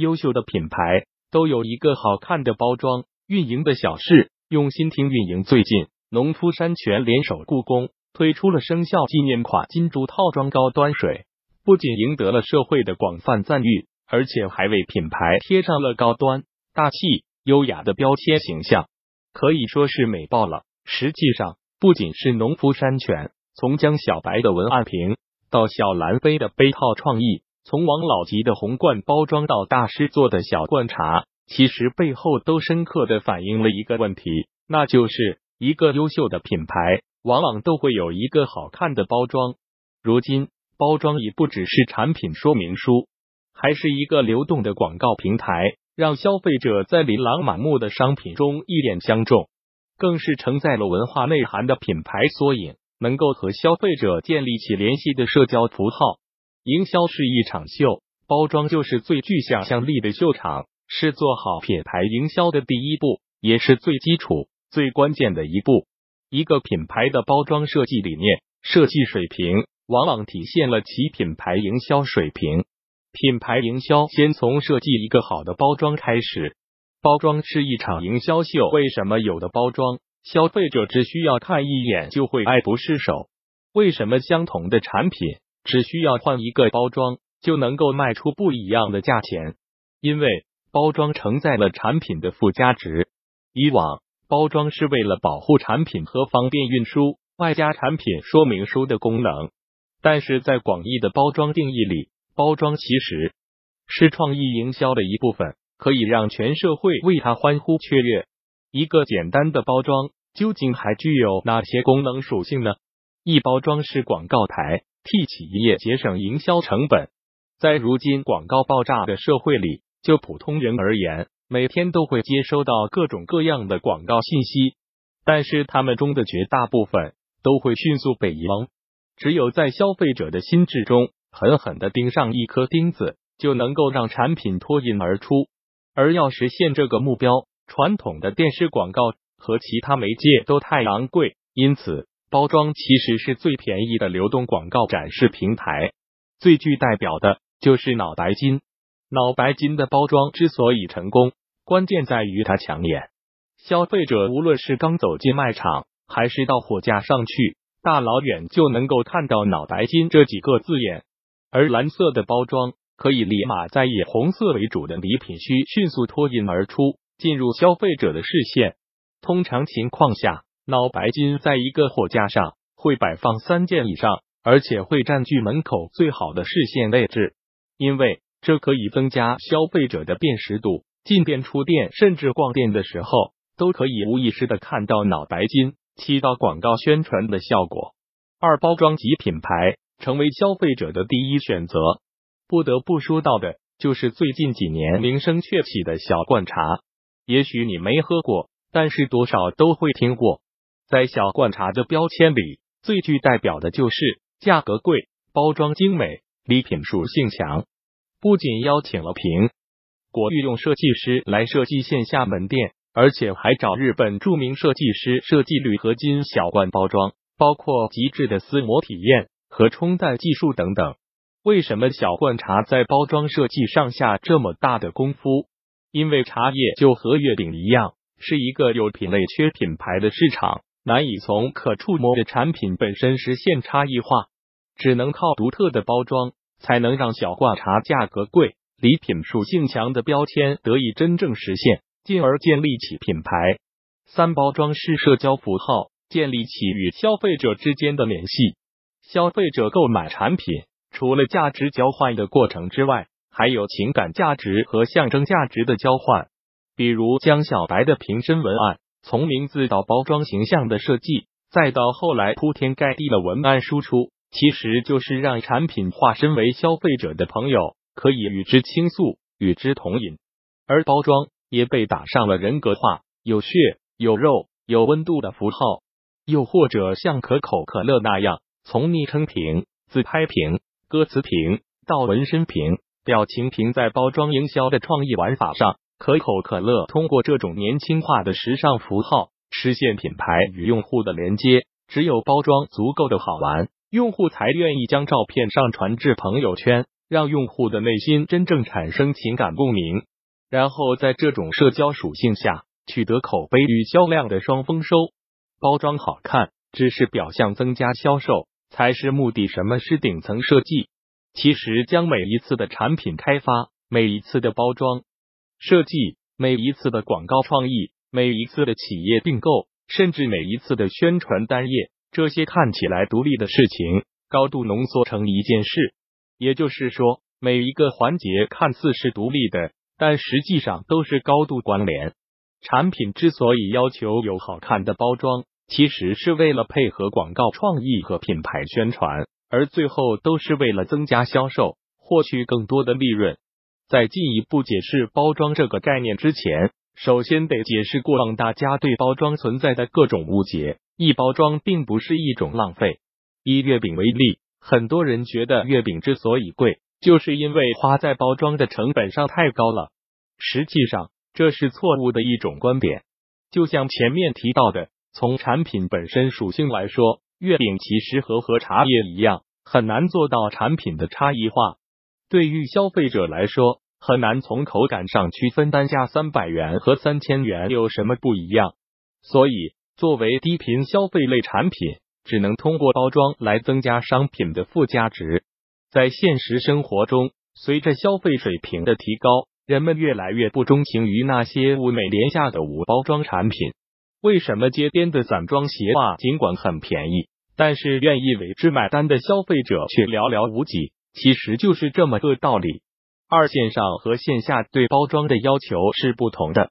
优秀的品牌都有一个好看的包装。运营的小事，用心听运营。最近，农夫山泉联手故宫推出了生肖纪念款金珠套装高端水，不仅赢得了社会的广泛赞誉，而且还为品牌贴上了高端、大气、优雅的标签形象，可以说是美爆了。实际上，不仅是农夫山泉，从江小白的文案瓶到小蓝杯的杯套创意，从王老吉的红罐包装到大师做的小罐茶。其实背后都深刻的反映了一个问题，那就是一个优秀的品牌往往都会有一个好看的包装。如今，包装已不只是产品说明书，还是一个流动的广告平台，让消费者在琳琅满目的商品中一眼相中，更是承载了文化内涵的品牌缩影，能够和消费者建立起联系的社交符号。营销是一场秀，包装就是最具想象力的秀场。是做好品牌营销的第一步，也是最基础、最关键的一步。一个品牌的包装设计理念、设计水平，往往体现了其品牌营销水平。品牌营销先从设计一个好的包装开始。包装是一场营销秀。为什么有的包装消费者只需要看一眼就会爱不释手？为什么相同的产品只需要换一个包装就能够卖出不一样的价钱？因为。包装承载了产品的附加值。以往，包装是为了保护产品和方便运输，外加产品说明书的功能。但是在广义的包装定义里，包装其实是创意营销的一部分，可以让全社会为它欢呼雀跃。一个简单的包装究竟还具有哪些功能属性呢？一包装是广告台，替企业节省营销成本。在如今广告爆炸的社会里。就普通人而言，每天都会接收到各种各样的广告信息，但是他们中的绝大部分都会迅速被遗忘。只有在消费者的心智中狠狠的钉上一颗钉子，就能够让产品脱颖而出。而要实现这个目标，传统的电视广告和其他媒介都太昂贵，因此包装其实是最便宜的流动广告展示平台。最具代表的就是脑白金。脑白金的包装之所以成功，关键在于它抢眼。消费者无论是刚走进卖场，还是到货架上去，大老远就能够看到“脑白金”这几个字眼。而蓝色的包装可以立马在以红色为主的礼品区迅速脱颖而出，进入消费者的视线。通常情况下，脑白金在一个货架上会摆放三件以上，而且会占据门口最好的视线位置，因为。这可以增加消费者的辨识度，进店、出店，甚至逛店的时候，都可以无意识的看到脑白金，起到广告宣传的效果。二包装及品牌成为消费者的第一选择。不得不说到的就是最近几年名声鹊起的小罐茶，也许你没喝过，但是多少都会听过。在小罐茶的标签里，最具代表的就是价格贵、包装精美、礼品属性强。不仅邀请了苹果御用设计师来设计线下门店，而且还找日本著名设计师设计铝合金小罐包装，包括极致的撕膜体验和冲淡技术等等。为什么小罐茶在包装设计上下这么大的功夫？因为茶叶就和月饼一样，是一个有品类缺品牌的市场，难以从可触摸的产品本身实现差异化，只能靠独特的包装。才能让小罐茶价格贵、礼品属性强的标签得以真正实现，进而建立起品牌。三包装是社交符号，建立起与消费者之间的联系。消费者购买产品，除了价值交换的过程之外，还有情感价值和象征价值的交换。比如江小白的瓶身文案，从名字到包装形象的设计，再到后来铺天盖地的文案输出。其实就是让产品化身为消费者的朋友，可以与之倾诉，与之同饮。而包装也被打上了人格化、有血有肉、有温度的符号。又或者像可口可乐那样，从昵称瓶、自拍瓶、歌词瓶到纹身瓶、表情瓶，在包装营销的创意玩法上，可口可乐通过这种年轻化的时尚符号，实现品牌与用户的连接。只有包装足够的好玩。用户才愿意将照片上传至朋友圈，让用户的内心真正产生情感共鸣，然后在这种社交属性下取得口碑与销量的双丰收。包装好看只是表象，增加销售才是目的。什么是顶层设计？其实将每一次的产品开发、每一次的包装设计、每一次的广告创意、每一次的企业并购，甚至每一次的宣传单页，这些看起来独立的事情，高度浓缩成一件事。也就是说，每一个环节看似是独立的，但实际上都是高度关联。产品之所以要求有好看的包装，其实是为了配合广告创意和品牌宣传，而最后都是为了增加销售，获取更多的利润。在进一步解释包装这个概念之前，首先得解释过让大家对包装存在的各种误解。一包装并不是一种浪费。以月饼为例。很多人觉得月饼之所以贵，就是因为花在包装的成本上太高了。实际上，这是错误的一种观点。就像前面提到的，从产品本身属性来说，月饼其实和和茶叶一样，很难做到产品的差异化。对于消费者来说，很难从口感上区分单价三百元和三千元有什么不一样。所以，作为低频消费类产品。只能通过包装来增加商品的附加值。在现实生活中，随着消费水平的提高，人们越来越不钟情于那些物美廉价的无包装产品。为什么街边的散装鞋袜尽管很便宜，但是愿意为之买单的消费者却寥寥无几？其实就是这么个道理。二线上和线下对包装的要求是不同的。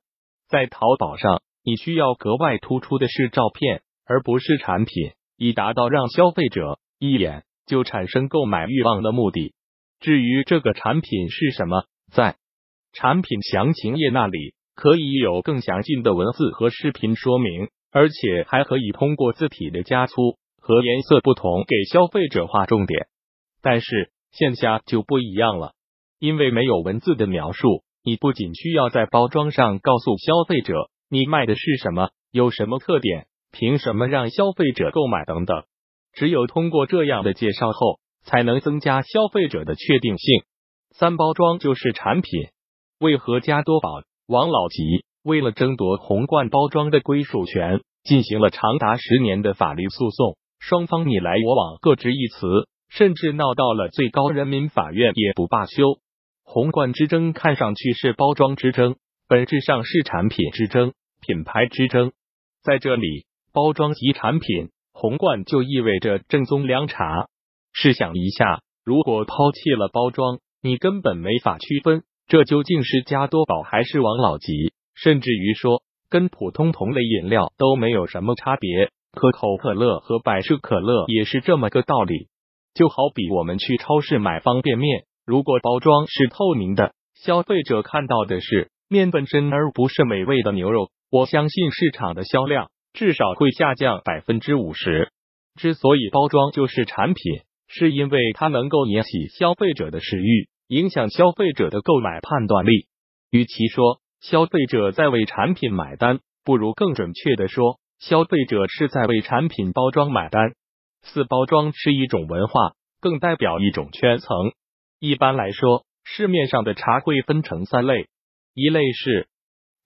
在淘宝上，你需要格外突出的是照片，而不是产品。以达到让消费者一眼就产生购买欲望的目的。至于这个产品是什么，在产品详情页那里可以有更详尽的文字和视频说明，而且还可以通过字体的加粗和颜色不同给消费者划重点。但是线下就不一样了，因为没有文字的描述，你不仅需要在包装上告诉消费者你卖的是什么，有什么特点。凭什么让消费者购买等等？只有通过这样的介绍后，才能增加消费者的确定性。三包装就是产品。为何加多宝、王老吉为了争夺红罐包装的归属权，进行了长达十年的法律诉讼？双方你来我往，各执一词，甚至闹到了最高人民法院也不罢休。红罐之争看上去是包装之争，本质上是产品之争、品牌之争。在这里。包装及产品，红罐就意味着正宗凉茶。试想一下，如果抛弃了包装，你根本没法区分这究竟是加多宝还是王老吉，甚至于说跟普通同类饮料都没有什么差别。可口可乐和百事可乐也是这么个道理。就好比我们去超市买方便面，如果包装是透明的，消费者看到的是面本身而不是美味的牛肉，我相信市场的销量。至少会下降百分之五十。之所以包装就是产品，是因为它能够引起消费者的食欲，影响消费者的购买判断力。与其说消费者在为产品买单，不如更准确的说，消费者是在为产品包装买单。四包装是一种文化，更代表一种圈层。一般来说，市面上的茶会分成三类：一类是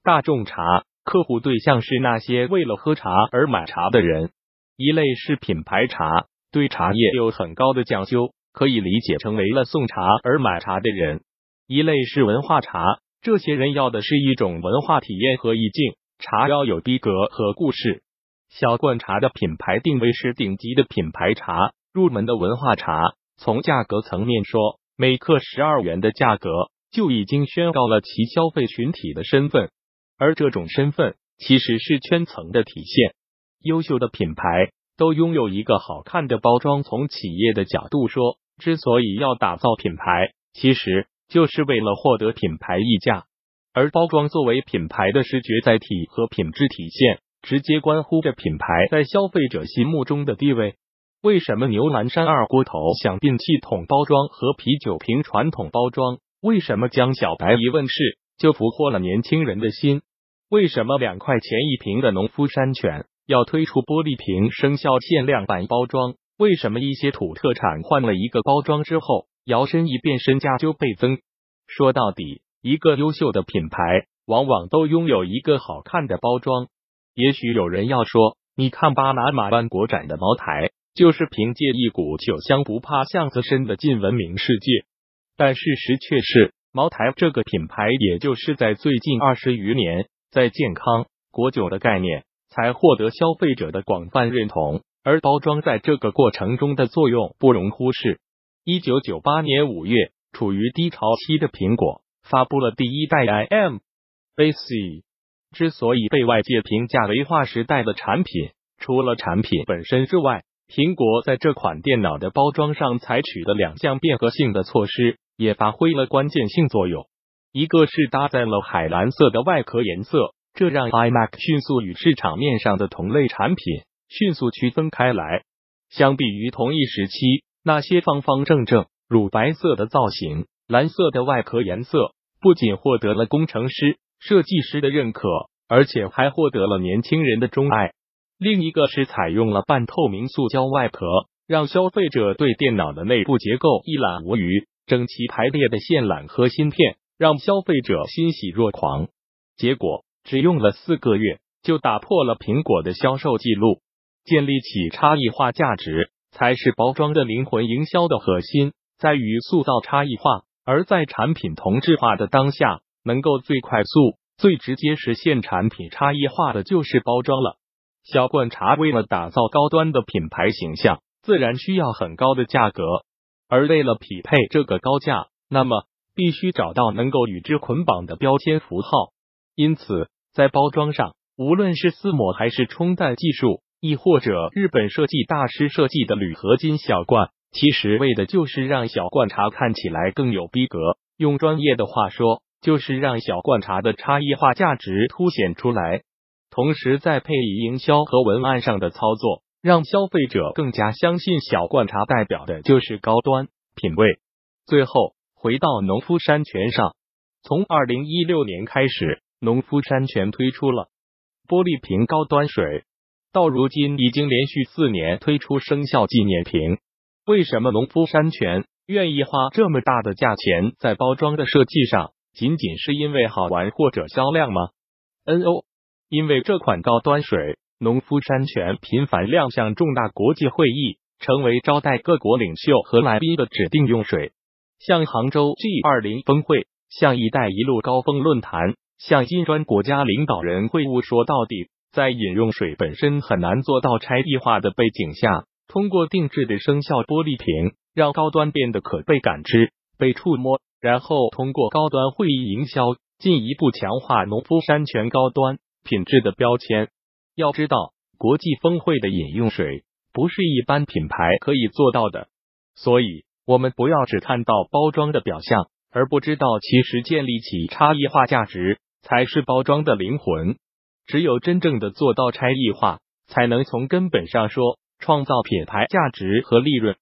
大众茶。客户对象是那些为了喝茶而买茶的人。一类是品牌茶，对茶叶有很高的讲究，可以理解成为了送茶而买茶的人。一类是文化茶，这些人要的是一种文化体验和意境，茶要有逼格和故事。小罐茶的品牌定位是顶级的品牌茶，入门的文化茶。从价格层面说，每克十二元的价格就已经宣告了其消费群体的身份。而这种身份其实是圈层的体现。优秀的品牌都拥有一个好看的包装。从企业的角度说，之所以要打造品牌，其实就是为了获得品牌溢价。而包装作为品牌的视觉载体和品质体现，直接关乎着品牌在消费者心目中的地位。为什么牛栏山二锅头想摒弃桶包装和啤酒瓶传统包装？为什么江小白一问世就俘获了年轻人的心？为什么两块钱一瓶的农夫山泉要推出玻璃瓶生肖限量版包装？为什么一些土特产换了一个包装之后摇身一变，身价就倍增。说到底，一个优秀的品牌往往都拥有一个好看的包装。也许有人要说，你看巴拿马湾国展的茅台，就是凭借一股酒香不怕巷子深的近闻名世界。但事实却是，茅台这个品牌，也就是在最近二十余年，在健康国酒的概念才获得消费者的广泛认同，而包装在这个过程中的作用不容忽视。一九九八年五月，处于低潮期的苹果发布了第一代 i m Base。之所以被外界评价为划时代的产品，除了产品本身之外，苹果在这款电脑的包装上采取的两项变革性的措施也发挥了关键性作用。一个是搭载了海蓝色的外壳颜色，这让 iMac 迅速与市场面上的同类产品迅速区分开来。相比于同一时期那些方方正正、乳白色的造型，蓝色的外壳颜色不仅获得了工程师。设计师的认可，而且还获得了年轻人的钟爱。另一个是采用了半透明塑胶外壳，让消费者对电脑的内部结构一览无余。整齐排列的线缆和芯片让消费者欣喜若狂。结果只用了四个月，就打破了苹果的销售记录。建立起差异化价值，才是包装的灵魂。营销的核心在于塑造差异化，而在产品同质化的当下。能够最快速、最直接实现产品差异化的就是包装了。小罐茶为了打造高端的品牌形象，自然需要很高的价格。而为了匹配这个高价，那么必须找到能够与之捆绑的标签符号。因此，在包装上，无论是撕膜还是冲淡技术，亦或者日本设计大师设计的铝合金小罐，其实为的就是让小罐茶看起来更有逼格。用专业的话说。就是让小罐茶的差异化价值凸显出来，同时再配以营销和文案上的操作，让消费者更加相信小罐茶代表的就是高端品味。最后回到农夫山泉上，从二零一六年开始，农夫山泉推出了玻璃瓶高端水，到如今已经连续四年推出生肖纪念瓶。为什么农夫山泉愿意花这么大的价钱在包装的设计上？仅仅是因为好玩或者销量吗？No，因为这款高端水，农夫山泉频繁亮相重大国际会议，成为招待各国领袖和来宾的指定用水。像杭州 G 二零峰会，像“一带一路”高峰论坛，像金砖国家领导人会晤。说到底，在饮用水本身很难做到差异化的背景下，通过定制的生肖玻璃瓶，让高端变得可被感知、被触摸。然后通过高端会议营销，进一步强化农夫山泉高端品质的标签。要知道，国际峰会的饮用水不是一般品牌可以做到的，所以我们不要只看到包装的表象，而不知道其实建立起差异化价值才是包装的灵魂。只有真正的做到差异化，才能从根本上说创造品牌价值和利润。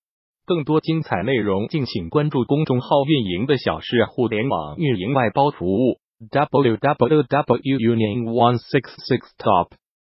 更多精彩内容，敬请关注公众号“运营的小事互联网运营外包服务”。www.union166top